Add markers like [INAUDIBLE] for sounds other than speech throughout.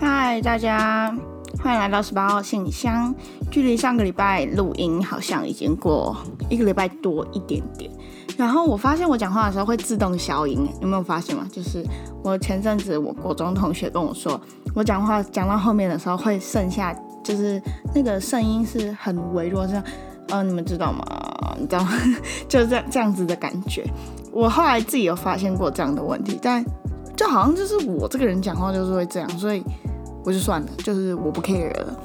嗨，大家欢迎来到十八号信箱。距离上个礼拜录音好像已经过一个礼拜多一点点。然后我发现我讲话的时候会自动消音，有没有发现吗？就是我前阵子我国中同学跟我说，我讲话讲到后面的时候会剩下，就是那个声音是很微弱，这样，呃，你们知道吗？你知道吗？就是这样这样子的感觉。我后来自己有发现过这样的问题，但就好像就是我这个人讲话就是会这样，所以我就算了，就是我不 care 了。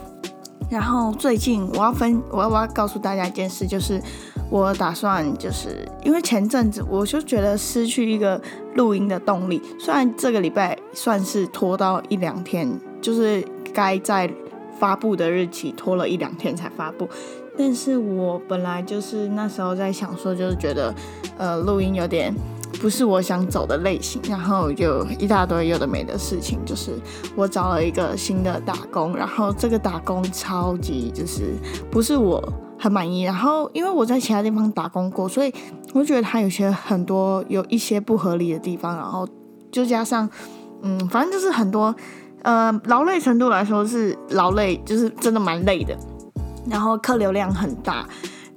然后最近我要分，我要我要告诉大家一件事，就是我打算就是因为前阵子我就觉得失去一个录音的动力，虽然这个礼拜算是拖到一两天，就是该在发布的日期拖了一两天才发布，但是我本来就是那时候在想说，就是觉得呃录音有点。不是我想走的类型，然后就一大堆有的没的事情，就是我找了一个新的打工，然后这个打工超级就是不是我很满意，然后因为我在其他地方打工过，所以我觉得它有些很多有一些不合理的地方，然后就加上嗯，反正就是很多呃劳累程度来说是劳累，就是真的蛮累的，然后客流量很大。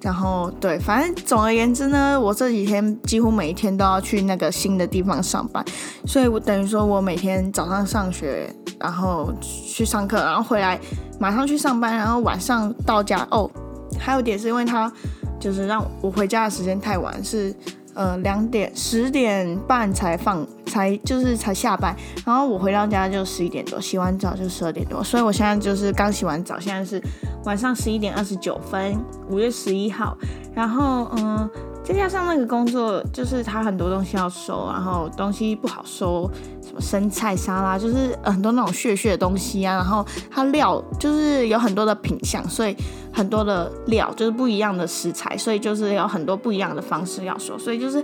然后对，反正总而言之呢，我这几天几乎每一天都要去那个新的地方上班，所以我等于说我每天早上上学，然后去上课，然后回来马上去上班，然后晚上到家哦。还有点是因为他就是让我回家的时间太晚，是呃两点十点半才放。才就是才下班，然后我回到家就十一点多，洗完澡就十二点多，所以我现在就是刚洗完澡，现在是晚上十一点二十九分，五月十一号，然后嗯，再加上那个工作就是他很多东西要收，然后东西不好收，什么生菜沙拉，就是很多那种血血的东西啊，然后它料就是有很多的品相，所以很多的料就是不一样的食材，所以就是有很多不一样的方式要收，所以就是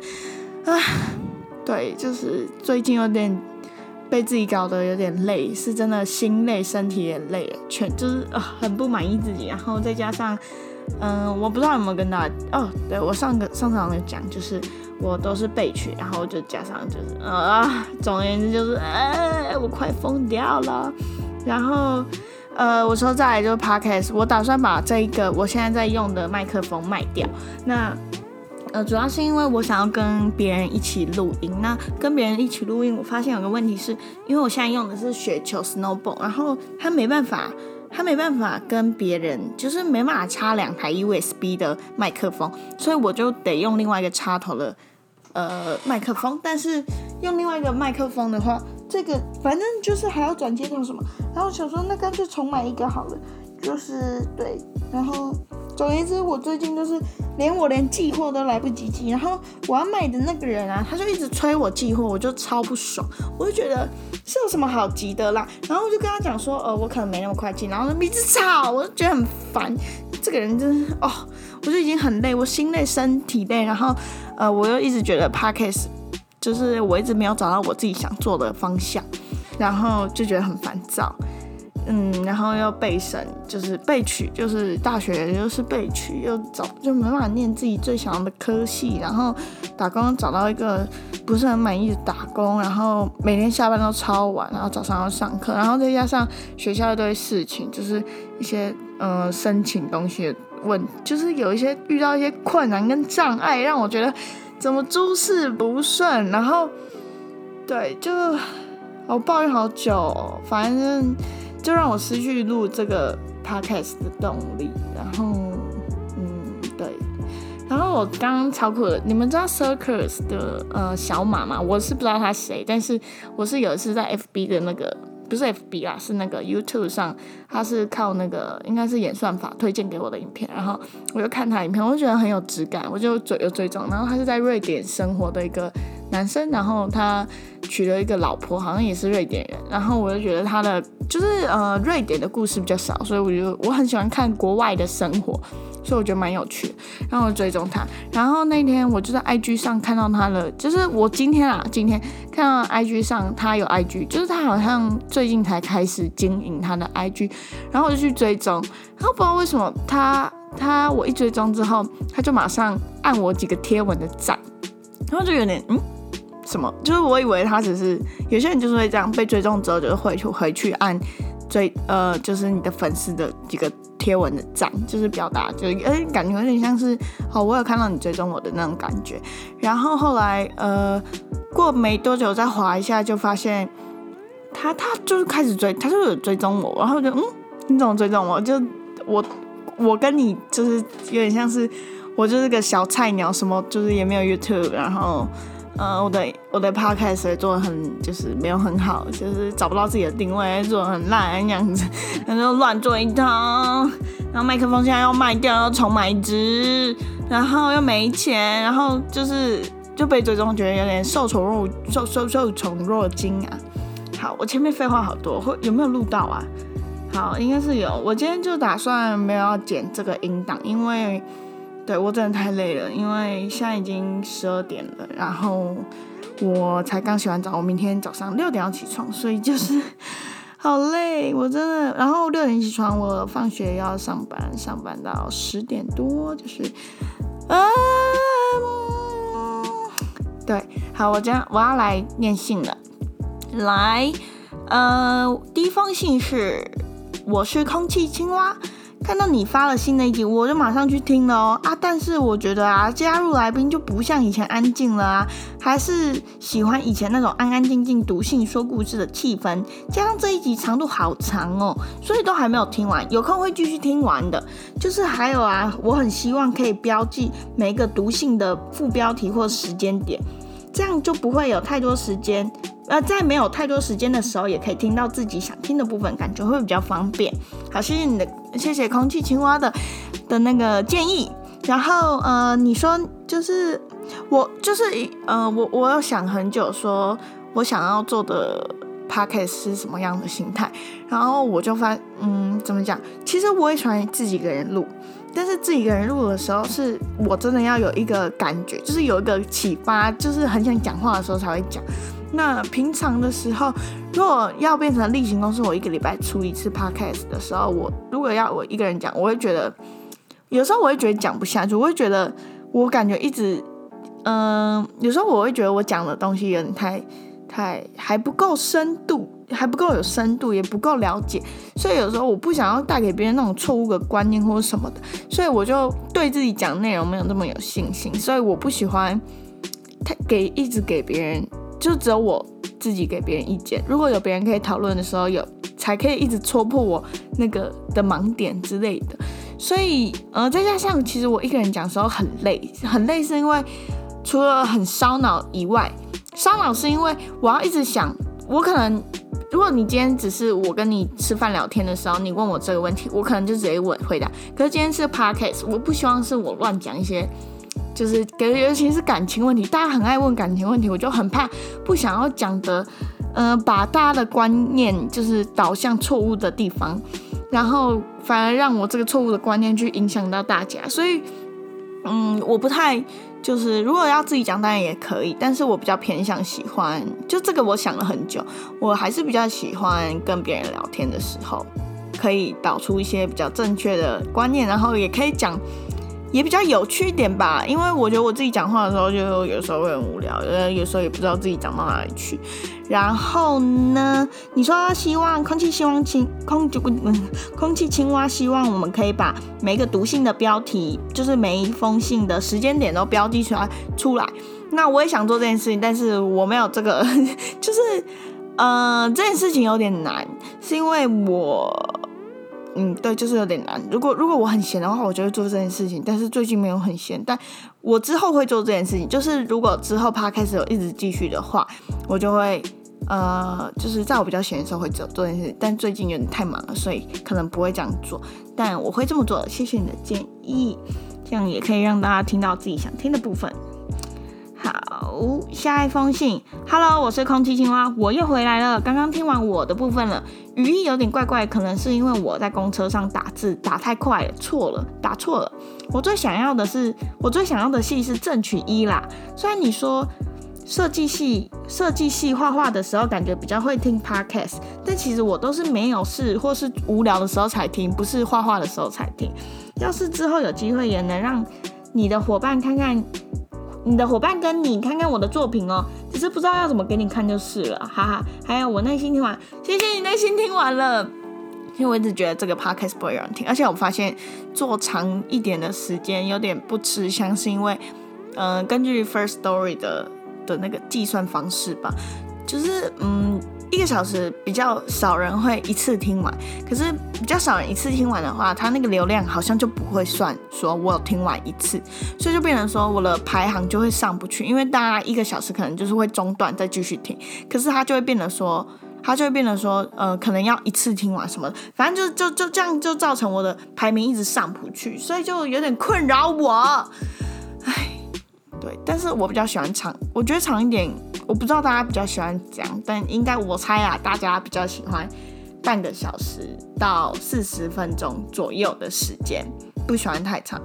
啊。对，就是最近有点被自己搞得有点累，是真的心累，身体也累了，全就是很不满意自己。然后再加上，嗯，我不知道有没有跟大家哦，对我上个上场有讲，就是我都是背曲，然后就加上就是啊，总而言之就是，哎，我快疯掉了。然后呃，我说再来就是 podcast，我打算把这一个我现在在用的麦克风卖掉。那呃，主要是因为我想要跟别人一起录音。那跟别人一起录音，我发现有个问题是，因为我现在用的是雪球 Snowball，然后它没办法，他没办法跟别人，就是没办法插两台 USB 的麦克风，所以我就得用另外一个插头的呃麦克风。但是用另外一个麦克风的话，这个反正就是还要转接头什么，然后想说那干脆重买一个好了，就是对，然后。总而言之，我最近就是连我连寄货都来不及寄，然后我要买的那个人啊，他就一直催我寄货，我就超不爽，我就觉得是有什么好急的啦，然后我就跟他讲说，呃，我可能没那么快寄，然后一直吵，我就觉得很烦，这个人真是哦，我就已经很累，我心累身体累，然后呃，我又一直觉得 Parkes 就是我一直没有找到我自己想做的方向，然后就觉得很烦躁。嗯，然后又被审，就是被取，就是大学又是被取，又找就没办法念自己最想要的科系，然后打工找到一个不是很满意的打工，然后每天下班都超晚，然后早上要上课，然后再加上学校一堆事情，就是一些呃申请东西的问，就是有一些遇到一些困难跟障碍，让我觉得怎么诸事不顺，然后对，就我抱怨好久，反正。就让我失去录这个 podcast 的动力，然后，嗯，对，然后我刚超酷的，你们知道 Circus 的呃小马吗？我是不知道他谁，但是我是有一次在 FB 的那个，不是 FB 啊，是那个 YouTube 上，他是靠那个应该是演算法推荐给我的影片，然后我就看他影片，我就觉得很有质感，我就追有追踪，然后他是在瑞典生活的一个男生，然后他娶了一个老婆，好像也是瑞典人，然后我就觉得他的。就是呃，瑞典的故事比较少，所以我就我很喜欢看国外的生活，所以我觉得蛮有趣，然后我追踪他。然后那天我就在 IG 上看到他的，就是我今天啊，今天看到 IG 上他有 IG，就是他好像最近才开始经营他的 IG，然后我就去追踪，然后不知道为什么他他我一追踪之后，他就马上按我几个贴文的赞，然后就有点嗯。什么，就是我以为他只是有些人就是会这样被追踪之后，就是会去回去按追呃，就是你的粉丝的几个贴文的赞，就是表达，就是哎感觉有点像是哦，我有看到你追踪我的那种感觉。然后后来呃过没多久再滑一下，就发现他他就是开始追，他就有追踪我，然后就嗯，你怎么追踪我？就我我跟你就是有点像是我就是个小菜鸟，什么就是也没有 YouTube，然后。呃，我的我的 podcast 做的很，就是没有很好，就是找不到自己的定位，做的很烂这样子，然后乱做一通，然后麦克风现在要卖掉，要重买一支，然后又没钱，然后就是就被追踪，觉得有点受宠若受受受宠若惊啊。好，我前面废话好多，会有没有录到啊？好，应该是有。我今天就打算没有要剪这个音档，因为。对我真的太累了，因为现在已经十二点了，然后我才刚洗完澡，我明天早上六点要起床，所以就是 [LAUGHS] 好累，我真的。然后六点起床，我放学要上班，上班到十点多，就是啊，对，好，我将我要来念信了，来，呃，第一封信是，我是空气青蛙。看到你发了新的一集，我就马上去听了哦啊！但是我觉得啊，加入来宾就不像以前安静了啊，还是喜欢以前那种安安静静读信说故事的气氛。加上这一集长度好长哦，所以都还没有听完，有空会继续听完的。就是还有啊，我很希望可以标记每一个读信的副标题或时间点，这样就不会有太多时间。呃，在没有太多时间的时候，也可以听到自己想听的部分，感觉会比较方便。好，谢谢你的，谢谢空气青蛙的的那个建议。然后，呃，你说就是我就是呃，我我有想很久，说我想要做的 p o c a s t 是什么样的心态。然后我就发，嗯，怎么讲？其实我也喜欢自己一个人录，但是自己一个人录的时候，是我真的要有一个感觉，就是有一个启发，就是很想讲话的时候才会讲。那平常的时候，如果要变成例行公事，我一个礼拜出一次 podcast 的时候，我如果要我一个人讲，我会觉得有时候我会觉得讲不下去，我会觉得我感觉一直，嗯，有时候我会觉得我讲的东西有点太太还不够深度，还不够有深度，也不够了解，所以有时候我不想要带给别人那种错误的观念或者什么的，所以我就对自己讲内容没有那么有信心，所以我不喜欢太给一直给别人。就只有我自己给别人意见，如果有别人可以讨论的时候，有才可以一直戳破我那个的盲点之类的。所以，呃，再加上其实我一个人讲的时候很累，很累是因为除了很烧脑以外，烧脑是因为我要一直想，我可能如果你今天只是我跟你吃饭聊天的时候，你问我这个问题，我可能就直接问 [LAUGHS] 回答。可是今天是 podcast，我不希望是我乱讲一些。就是给，尤其是感情问题，大家很爱问感情问题，我就很怕不想要讲的，呃，把大家的观念就是导向错误的地方，然后反而让我这个错误的观念去影响到大家，所以，嗯，我不太就是如果要自己讲当然也可以，但是我比较偏向喜欢，就这个我想了很久，我还是比较喜欢跟别人聊天的时候，可以导出一些比较正确的观念，然后也可以讲。也比较有趣一点吧，因为我觉得我自己讲话的时候，就有时候会很无聊，呃，有时候也不知道自己讲到哪里去。然后呢，你说希望空气希望青空就 [LAUGHS] 空气青蛙希望我们可以把每一个读信的标题，就是每一封信的时间点都标记出来出来。那我也想做这件事情，但是我没有这个，[LAUGHS] 就是呃这件事情有点难，是因为我。嗯，对，就是有点难。如果如果我很闲的话，我就会做这件事情。但是最近没有很闲，但我之后会做这件事情。就是如果之后趴开始有一直继续的话，我就会呃，就是在我比较闲的时候会做做这件事情。但最近有点太忙了，所以可能不会这样做。但我会这么做。谢谢你的建议，这样也可以让大家听到自己想听的部分。好，下一封信。Hello，我是空气青蛙，我又回来了。刚刚听完我的部分了，语义有点怪怪，可能是因为我在公车上打字打太快了，错了，打错了。我最想要的是，我最想要的戏是正曲一啦。虽然你说设计系设计系画画的时候感觉比较会听 podcast，但其实我都是没有事或是无聊的时候才听，不是画画的时候才听。要是之后有机会也能让你的伙伴看看。你的伙伴跟你看看我的作品哦，只是不知道要怎么给你看就是了，哈哈。还有我耐心听完，谢谢你耐心听完了。因为我一直觉得这个 podcast 不会有人听，而且我发现做长一点的时间有点不吃香，是因为，嗯，根据 First Story 的的那个计算方式吧，就是嗯。一个小时比较少人会一次听完，可是比较少人一次听完的话，它那个流量好像就不会算说我有听完一次，所以就变成说我的排行就会上不去，因为大家一个小时可能就是会中断再继续听，可是它就会变得说，它就会变得说，呃，可能要一次听完什么，反正就就就这样就造成我的排名一直上不去，所以就有点困扰我，唉。对，但是我比较喜欢长，我觉得长一点，我不知道大家比较喜欢怎样，但应该我猜啊，大家比较喜欢半个小时到四十分钟左右的时间，不喜欢太长，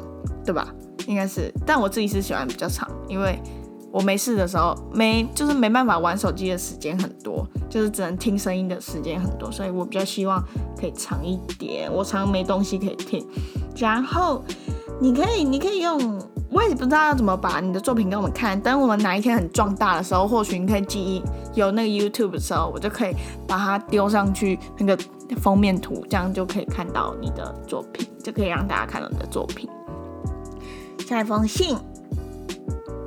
对吧？应该是，但我自己是喜欢比较长，因为我没事的时候没就是没办法玩手机的时间很多，就是只能听声音的时间很多，所以我比较希望可以长一点，我常没东西可以听，然后你可以你可以用。我也不知道要怎么把你的作品给我们看。等我们哪一天很壮大的时候，或许你可以记忆有那个 YouTube 的时候，我就可以把它丢上去那个封面图，这样就可以看到你的作品，就可以让大家看到你的作品。下一封信，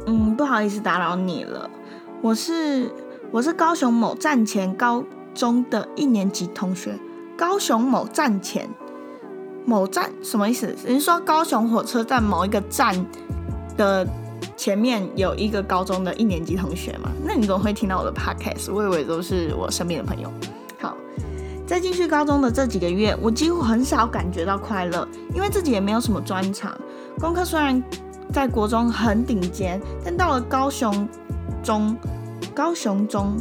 嗯，不好意思打扰你了，我是我是高雄某站前高中的一年级同学，高雄某站前。某站什么意思？你是说高雄火车站某一个站的前面有一个高中的一年级同学嘛？那你总会听到我的 podcast？我以为都是我身边的朋友。好，在进去高中的这几个月，我几乎很少感觉到快乐，因为自己也没有什么专长。功课虽然在国中很顶尖，但到了高雄中，高雄中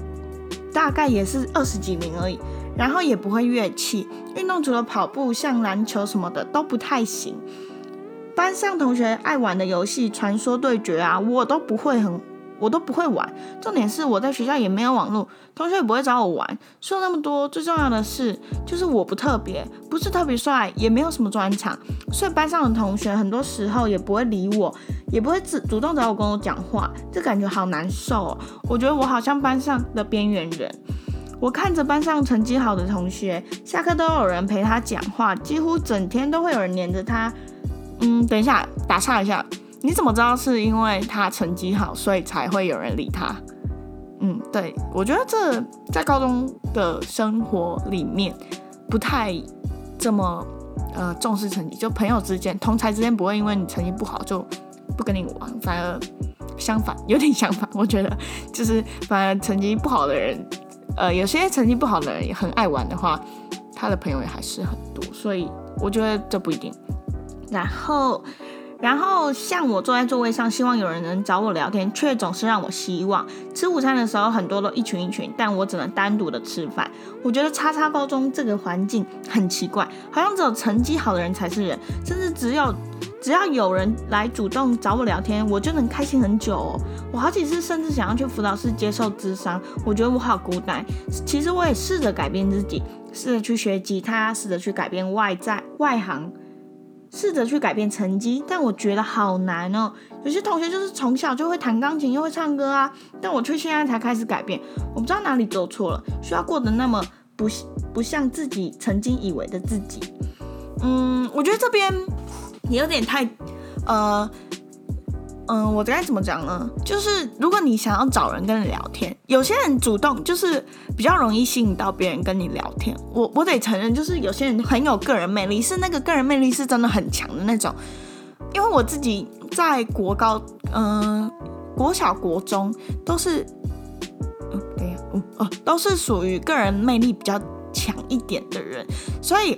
大概也是二十几名而已。然后也不会乐器运动，除了跑步，像篮球什么的都不太行。班上同学爱玩的游戏，传说对决啊，我都不会很，我都不会玩。重点是我在学校也没有网络，同学也不会找我玩。说那么多，最重要的是，就是我不特别，不是特别帅，也没有什么专长，所以班上的同学很多时候也不会理我，也不会主主动找我跟我讲话，这感觉好难受哦。我觉得我好像班上的边缘人。我看着班上成绩好的同学，下课都有人陪他讲话，几乎整天都会有人黏着他。嗯，等一下，打岔一下，你怎么知道是因为他成绩好，所以才会有人理他？嗯，对，我觉得这在高中的生活里面不太这么呃重视成绩，就朋友之间、同才之间不会因为你成绩不好就不跟你玩，反而相反，有点相反。我觉得就是反而成绩不好的人。呃，有些成绩不好的人也很爱玩的话，他的朋友也还是很多，所以我觉得这不一定。然后，然后像我坐在座位上，希望有人能找我聊天，却总是让我希望。吃午餐的时候，很多都一群一群，但我只能单独的吃饭。我觉得叉叉高中这个环境很奇怪，好像只有成绩好的人才是人，甚至只有。只要有人来主动找我聊天，我就能开心很久。哦。我好几次甚至想要去辅导室接受智商，我觉得我好孤单。其实我也试着改变自己，试着去学吉他，试着去改变外在外行，试着去改变成绩，但我觉得好难哦。有些同学就是从小就会弹钢琴又会唱歌啊，但我却现在才开始改变。我不知道哪里走错了，需要过得那么不不像自己曾经以为的自己。嗯，我觉得这边。也有点太，呃，嗯，我该怎么讲呢？就是如果你想要找人跟你聊天，有些人主动就是比较容易吸引到别人跟你聊天。我我得承认，就是有些人很有个人魅力，是那个个人魅力是真的很强的那种。因为我自己在国高，嗯，国小、国中都是，嗯，对呀，嗯哦，都是属于个人魅力比较强一点的人，所以。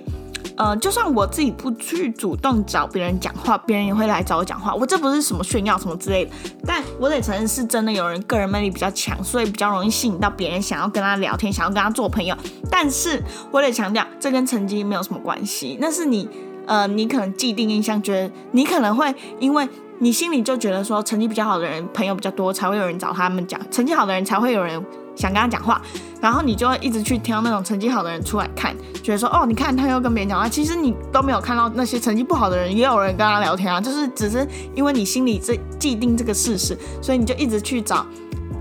呃，就算我自己不去主动找别人讲话，别人也会来找我讲话。我这不是什么炫耀什么之类的，但我得承认是真的有人个人魅力比较强，所以比较容易吸引到别人想要跟他聊天，想要跟他做朋友。但是我得强调，这跟成绩没有什么关系。那是你，呃，你可能既定印象觉得你可能会，因为你心里就觉得说成绩比较好的人朋友比较多，才会有人找他们讲；成绩好的人才会有人想跟他讲话，然后你就会一直去挑那种成绩好的人出来看，觉得说哦，你看他又跟别人讲话，其实你都没有看到那些成绩不好的人也有人跟他聊天啊，就是只是因为你心里这既定这个事实，所以你就一直去找，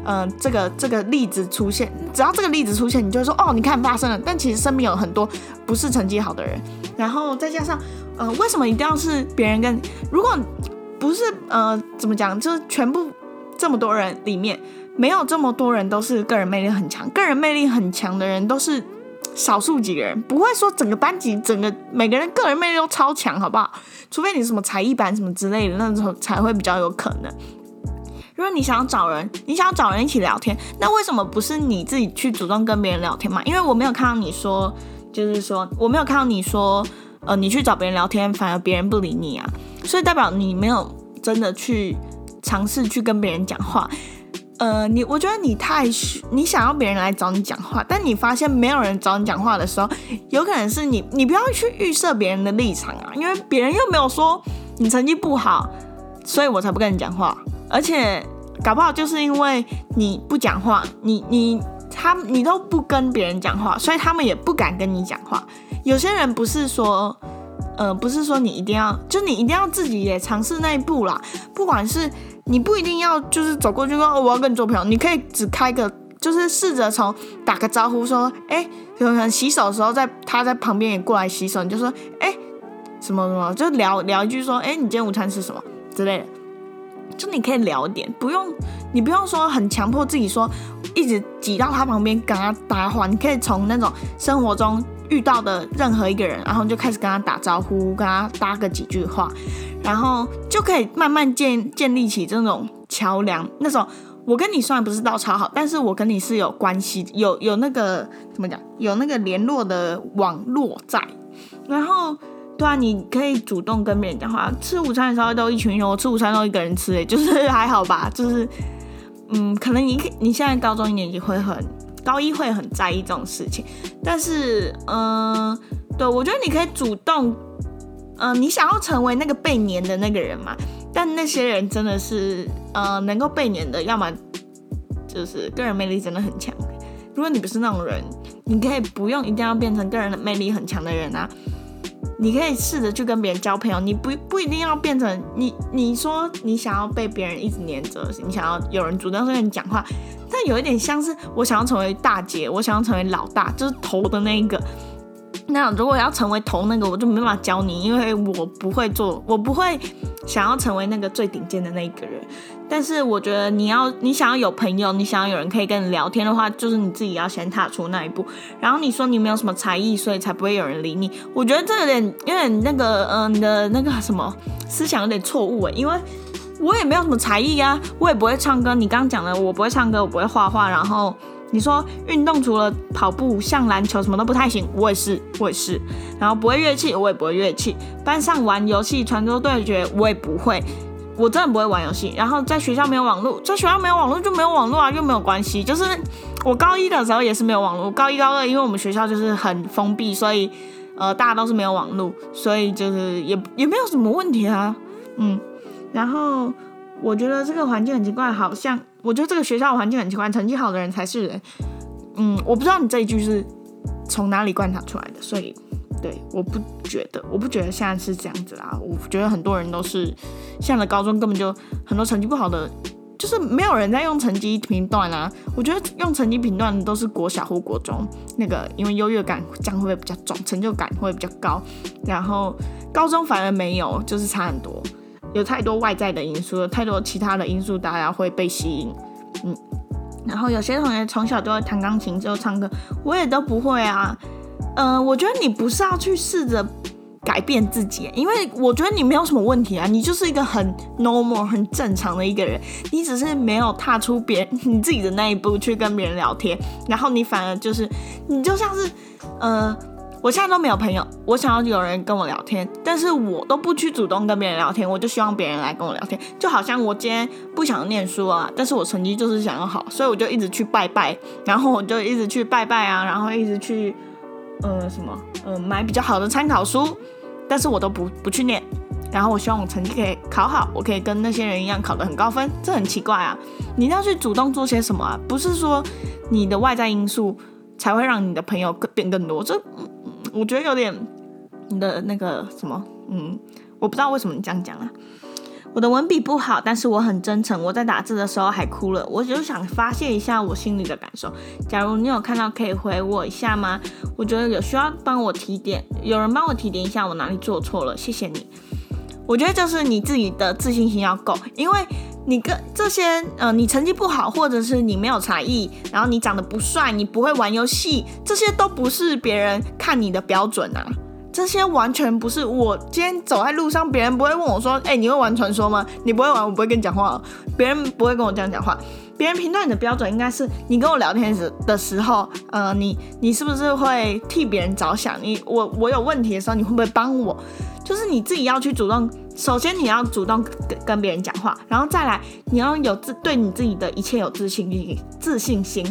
嗯，这个这个例子出现，只要这个例子出现，你就会说哦，你看发生了，但其实身边有很多不是成绩好的人，然后再加上，呃，为什么一定要是别人跟？如果不是呃，怎么讲，就是全部这么多人里面。没有这么多人都是个人魅力很强，个人魅力很强的人都是少数几个人，不会说整个班级整个每个人个人魅力都超强，好不好？除非你什么才艺班什么之类的那种才会比较有可能。如果你想要找人，你想要找人一起聊天，那为什么不是你自己去主动跟别人聊天嘛？因为我没有看到你说，就是说我没有看到你说，呃，你去找别人聊天，反而别人不理你啊，所以代表你没有真的去尝试去跟别人讲话。呃，你我觉得你太你想要别人来找你讲话，但你发现没有人找你讲话的时候，有可能是你你不要去预设别人的立场啊，因为别人又没有说你成绩不好，所以我才不跟你讲话。而且搞不好就是因为你不讲话，你你他你都不跟别人讲话，所以他们也不敢跟你讲话。有些人不是说，呃，不是说你一定要，就你一定要自己也尝试那一步啦，不管是。你不一定要就是走过去说我要跟你做朋友，你可以只开个，就是试着从打个招呼说，哎，可能洗手的时候在他在旁边也过来洗手，你就说，哎，什么什么，就聊聊一句说，哎，你今天午餐吃什么？之类的，就你可以聊点，不用你不用说很强迫自己说一直挤到他旁边跟他搭话，你可以从那种生活中遇到的任何一个人，然后就开始跟他打招呼，跟他搭个几句话。然后就可以慢慢建建立起这种桥梁。那种我跟你虽然不是到超好，但是我跟你是有关系，有有那个怎么讲，有那个联络的网络在。然后，对啊，你可以主动跟别人讲话。吃午餐的时候都一群人，我吃午餐都一个人吃，哎，就是还好吧。就是，嗯，可能你你现在高中一年级会很高一会很在意这种事情，但是，嗯，对我觉得你可以主动。嗯，你想要成为那个被黏的那个人嘛？但那些人真的是，嗯，能够被黏的，要么就是个人魅力真的很强。如果你不是那种人，你可以不用一定要变成个人的魅力很强的人啊。你可以试着去跟别人交朋友，你不不一定要变成你。你说你想要被别人一直黏着，你想要有人主动跟你讲话，但有一点像是我想要成为大姐，我想要成为老大，就是头的那一个。那如果要成为头那个，我就没办法教你，因为我不会做，我不会想要成为那个最顶尖的那一个人。但是我觉得你要，你想要有朋友，你想要有人可以跟你聊天的话，就是你自己要先踏出那一步。然后你说你没有什么才艺，所以才不会有人理你。我觉得这有点，有点那个，嗯，你的那个什么思想有点错误诶，因为我也没有什么才艺啊，我也不会唱歌。你刚刚讲的，我不会唱歌，我不会画画，然后。你说运动除了跑步，像篮球什么都不太行，我也是，我也是。然后不会乐器，我也不会乐器。班上玩游戏，传说对决，我也不会，我真的不会玩游戏。然后在学校没有网络，在学校没有网络就没有网络啊，又没有关系。就是我高一的时候也是没有网络，高一高二因为我们学校就是很封闭，所以呃大家都是没有网络，所以就是也也没有什么问题啊，嗯。然后我觉得这个环境很奇怪，好像。我觉得这个学校环境很奇怪，成绩好的人才是人。嗯，我不知道你这一句是从哪里观察出来的，所以对，我不觉得，我不觉得现在是这样子啦。我觉得很多人都是现在的高中根本就很多成绩不好的，就是没有人在用成绩评断啊。我觉得用成绩评断的都是国小或国中那个，因为优越感这样会不会比较重，成就感会比较高。然后高中反而没有，就是差很多。有太多外在的因素，有太多其他的因素，大家会被吸引，嗯，然后有些同学从小就会弹钢琴，之后唱歌，我也都不会啊，嗯，我觉得你不是要去试着改变自己，因为我觉得你没有什么问题啊，你就是一个很 normal、很正常的一个人，你只是没有踏出别 [LAUGHS] 你自己的那一步去跟别人聊天，然后你反而就是你就像是，呃。我现在都没有朋友，我想要有人跟我聊天，但是我都不去主动跟别人聊天，我就希望别人来跟我聊天。就好像我今天不想念书啊，但是我成绩就是想要好，所以我就一直去拜拜，然后我就一直去拜拜啊，然后一直去，呃，什么，呃，买比较好的参考书，但是我都不不去念，然后我希望我成绩可以考好，我可以跟那些人一样考得很高分，这很奇怪啊！你要去主动做些什么啊？不是说你的外在因素才会让你的朋友更变更多，这我觉得有点你的那个什么，嗯，我不知道为什么你这样讲啊。我的文笔不好，但是我很真诚。我在打字的时候还哭了，我就想发泄一下我心里的感受。假如你有看到，可以回我一下吗？我觉得有需要帮我提点，有人帮我提点一下我哪里做错了，谢谢你。我觉得就是你自己的自信心要够，因为你跟这些呃，你成绩不好，或者是你没有才艺，然后你长得不帅，你不会玩游戏，这些都不是别人看你的标准啊。这些完全不是我今天走在路上，别人不会问我说：“哎，你会玩传说吗？”你不会玩，我不会跟你讲话。别人不会跟我这样讲话。别人评断你的标准应该是你跟我聊天时的时候，呃，你你是不是会替别人着想？你我我有问题的时候，你会不会帮我？就是你自己要去主动，首先你要主动跟跟别人讲话，然后再来你要有自对你自己的一切有自信，自信心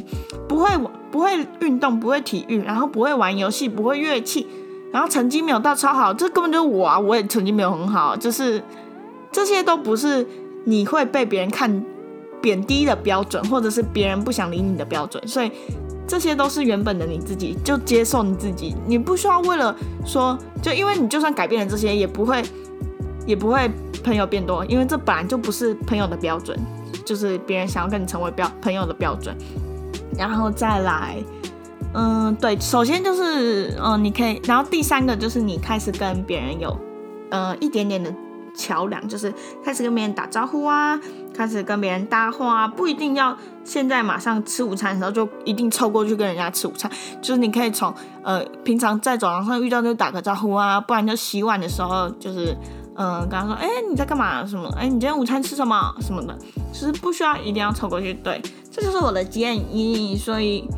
不会不会运动，不会体育，然后不会玩游戏，不会乐器。然后成绩没有到超好，这根本就是我啊！我也成绩没有很好，就是这些都不是你会被别人看贬低的标准，或者是别人不想理你的标准。所以这些都是原本的你自己，就接受你自己。你不需要为了说，就因为你就算改变了这些，也不会也不会朋友变多，因为这本来就不是朋友的标准，就是别人想要跟你成为标朋友的标准。然后再来。嗯，对，首先就是，嗯，你可以，然后第三个就是你开始跟别人有，呃，一点点的桥梁，就是开始跟别人打招呼啊，开始跟别人搭话，不一定要现在马上吃午餐的时候就一定凑过去跟人家吃午餐，就是你可以从，呃，平常在走廊上遇到就打个招呼啊，不然就洗碗的时候就是，嗯，跟他说，哎，你在干嘛？什么？哎，你今天午餐吃什么？什么的，其实不需要一定要凑过去，对，这就是我的建议，所以，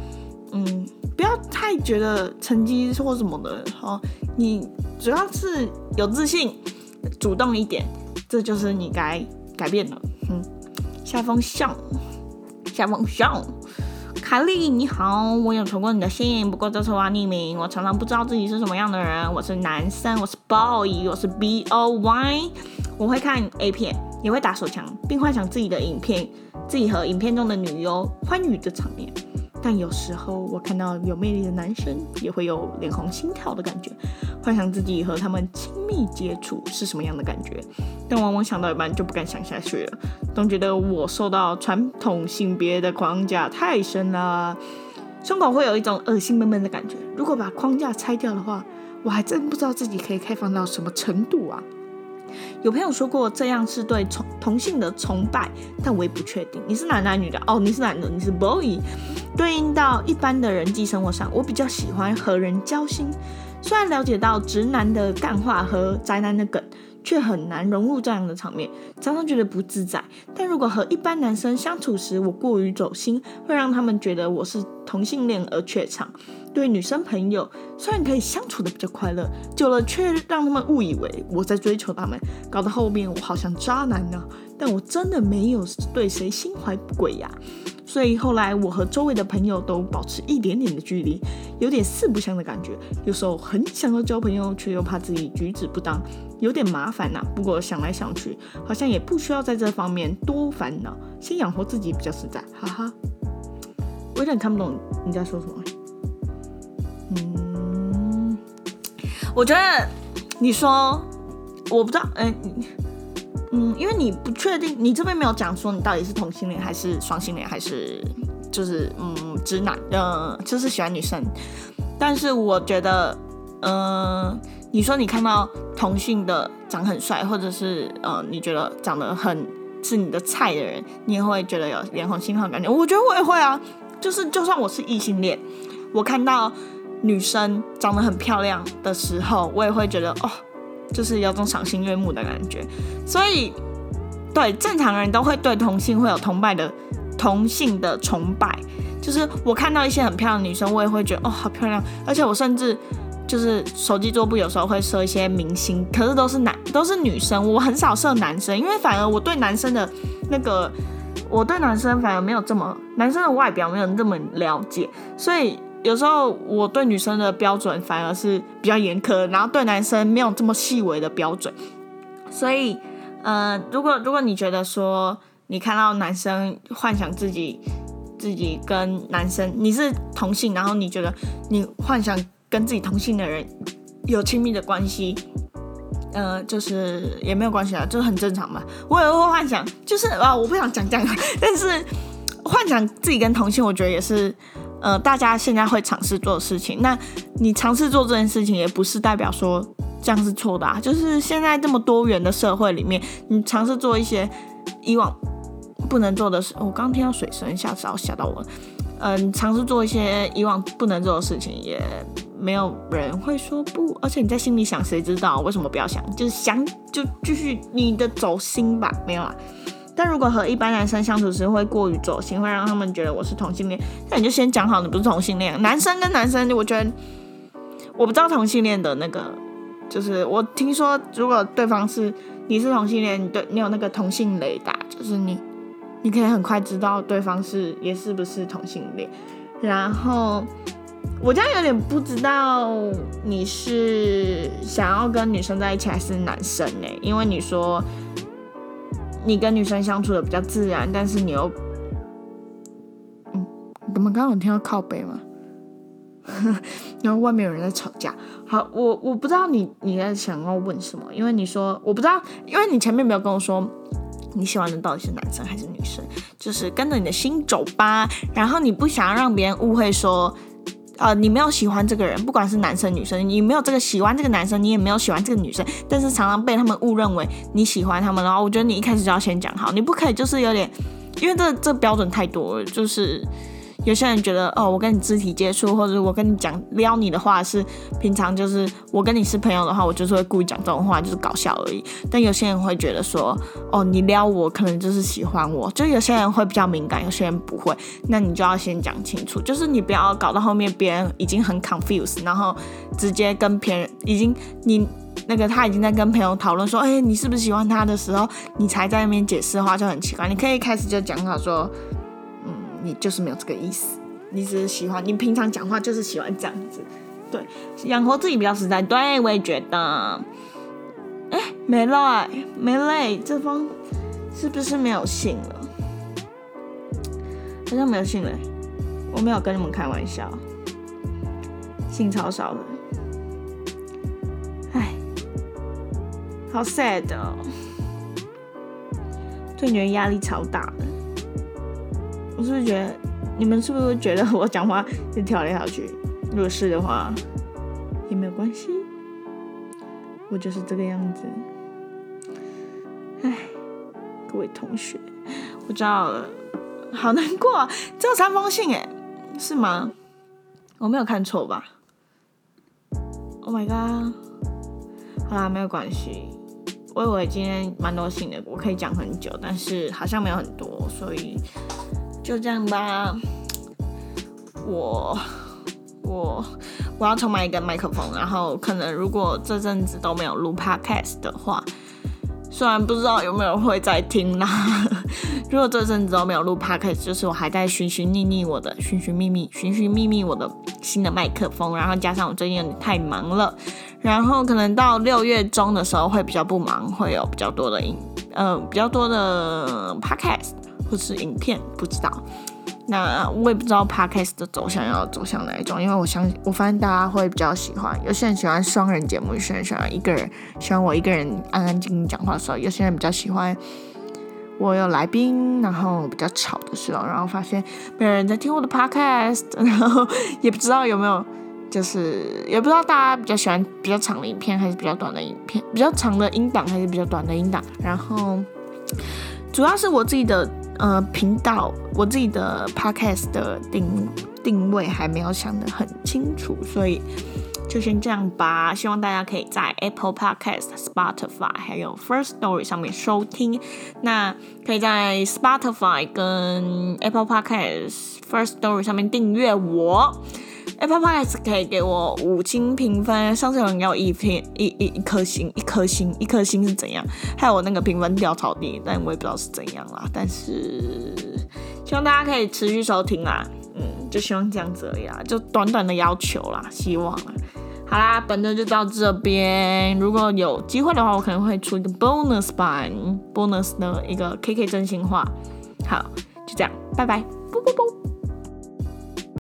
嗯。不要太觉得成绩或什么的哦，你主要是有自信，主动一点，这就是你该改变的。嗯，下封信，下封信，凯莉你好，我有传过你的信，不过这次我要匿名，我常常不知道自己是什么样的人。我是男生，我是 boy，我是 b o y，我会看 A 片，也会打手枪，并幻想自己的影片，自己和影片中的女优欢愉的场面。但有时候我看到有魅力的男生，也会有脸红心跳的感觉，幻想自己和他们亲密接触是什么样的感觉，但往往想到一半就不敢想下去了，总觉得我受到传统性别的框架太深了，胸口会有一种恶心闷闷的感觉。如果把框架拆掉的话，我还真不知道自己可以开放到什么程度啊。有朋友说过这样是对同同性的崇拜，但我也不确定。你是男男女的哦，你是男的，你是 boy。对应到一般的人际生活上，我比较喜欢和人交心。虽然了解到直男的干话和宅男的梗。却很难融入这样的场面，常常觉得不自在。但如果和一般男生相处时，我过于走心，会让他们觉得我是同性恋而怯场。对女生朋友，虽然可以相处的比较快乐，久了却让他们误以为我在追求他们，搞得后面我好像渣男呢。但我真的没有对谁心怀不轨呀。所以后来我和周围的朋友都保持一点点的距离，有点四不像的感觉。有时候很想要交朋友，却又怕自己举止不当，有点麻烦呐。不过想来想去，好像也不需要在这方面多烦恼，先养活自己比较实在。哈哈，我有点看不懂你在说什么。嗯，我觉得你说，我不知道，嗯。嗯，因为你不确定，你这边没有讲说你到底是同性恋还是双性恋，还是就是嗯直男，嗯，就是喜欢女生。但是我觉得，嗯，你说你看到同性的长很帅，或者是呃你觉得长得很是你的菜的人，你也会觉得有脸红心跳的感觉。我觉得我也会啊，就是就算我是异性恋，我看到女生长得很漂亮的时候，我也会觉得哦。就是有种赏心悦目的感觉，所以对正常人都会对同性会有崇拜的同性的崇拜。就是我看到一些很漂亮的女生，我也会觉得哦好漂亮，而且我甚至就是手机桌布有时候会设一些明星，可是都是男都是女生，我很少设男生，因为反而我对男生的那个我对男生反而没有这么男生的外表没有这么了解，所以。有时候我对女生的标准反而是比较严苛，然后对男生没有这么细微的标准，所以，呃，如果如果你觉得说你看到男生幻想自己自己跟男生，你是同性，然后你觉得你幻想跟自己同性的人有亲密的关系，呃，就是也没有关系啊，就是很正常嘛。我也会幻想，就是啊，我不想讲这样，但是幻想自己跟同性，我觉得也是。呃，大家现在会尝试做事情，那你尝试做这件事情，也不是代表说这样是错的啊。就是现在这么多元的社会里面，你尝试做一些以往不能做的事，我刚听到水声，吓死，吓到我了。嗯，尝试做一些以往不能做的事情，也没有人会说不。而且你在心里想，谁知道？为什么不要想？就是想，就继续你的走心吧，没有啊。但如果和一般男生相处时会过于走心，会让他们觉得我是同性恋，那你就先讲好你不是同性恋。男生跟男生，我觉得我不知道同性恋的那个，就是我听说，如果对方是你是同性恋，你对你有那个同性雷达，就是你你可以很快知道对方是也是不是同性恋。然后我这样有点不知道你是想要跟女生在一起还是男生呢？因为你说。你跟女生相处的比较自然，但是你又，嗯，你们刚刚有听到靠背吗？[LAUGHS] 然后外面有人在吵架。好，我我不知道你你在想要问什么，因为你说我不知道，因为你前面没有跟我说你喜欢的到底是男生还是女生，就是跟着你的心走吧。然后你不想要让别人误会说。呃，你没有喜欢这个人，不管是男生女生，你没有这个喜欢这个男生，你也没有喜欢这个女生，但是常常被他们误认为你喜欢他们，然后我觉得你一开始就要先讲好，你不可以就是有点，因为这这标准太多了，就是。有些人觉得哦，我跟你肢体接触，或者我跟你讲撩你的话是平常，就是我跟你是朋友的话，我就是会故意讲这种话，就是搞笑而已。但有些人会觉得说，哦，你撩我可能就是喜欢我，就有些人会比较敏感，有些人不会。那你就要先讲清楚，就是你不要搞到后面别人已经很 confused，然后直接跟别人已经你那个他已经在跟朋友讨论说，哎，你是不是喜欢他的时候，你才在那边解释的话就很奇怪。你可以开始就讲好说。你就是没有这个意思，你只是喜欢，你平常讲话就是喜欢这样子，对，养活自己比较实在，对，我也觉得。哎，没了，没了，这封是不是没有信了？好像没有信了，我没有跟你们开玩笑，信超少的，哎，好 sad 哦，对女人压力超大的。我是不是觉得你们是不是觉得我讲话就跳来跳去？如果是的话，也没有关系，我就是这个样子。唉，各位同学，我知道了，好难过，只有三封信哎，是吗？我没有看错吧？Oh my god！好啦，没有关系，我以为今天蛮多信的，我可以讲很久，但是好像没有很多，所以。就这样吧，我我我要重买一个麦克风，然后可能如果这阵子都没有录 podcast 的话，虽然不知道有没有人会再听啦。[LAUGHS] 如果这阵子都没有录 podcast，就是我还在寻寻觅觅我的寻寻觅觅寻寻觅觅我的新的麦克风，然后加上我最近有点太忙了，然后可能到六月中的时候会比较不忙，会有比较多的影呃比较多的 podcast。或是影片不知道，那我也不知道 podcast 的走向要走向哪一种，因为我相信我发现大家会比较喜欢，有些人喜欢双人节目，有些人喜欢一个人，喜欢我一个人安安静静讲话的时候，有些人比较喜欢我有来宾，然后比较吵的时候，然后发现没有人在听我的 podcast，[LAUGHS] 然后也不知道有没有，就是也不知道大家比较喜欢比较长的影片还是比较短的影片，比较长的音档还是比较短的音档，然后主要是我自己的。呃，频道我自己的 podcast 的定定位还没有想得很清楚，所以就先这样吧。希望大家可以在 Apple Podcast、Spotify 还有 First Story 上面收听。那可以在 Spotify 跟 Apple Podcast、First Story 上面订阅我。Apple pies 可以给我五星评分，上次有人要一片一一一颗星，一颗星，一颗星是怎样？还有我那个评分掉草地，但我也不知道是怎样啦。但是希望大家可以持续收听啦，嗯，就希望这样子而已啦，就短短的要求啦，希望啦。好啦，本周就到这边。如果有机会的话，我可能会出一个 bonus 版，bonus 的一个 KK 真心话。好，就这样，拜拜，啵啵啵。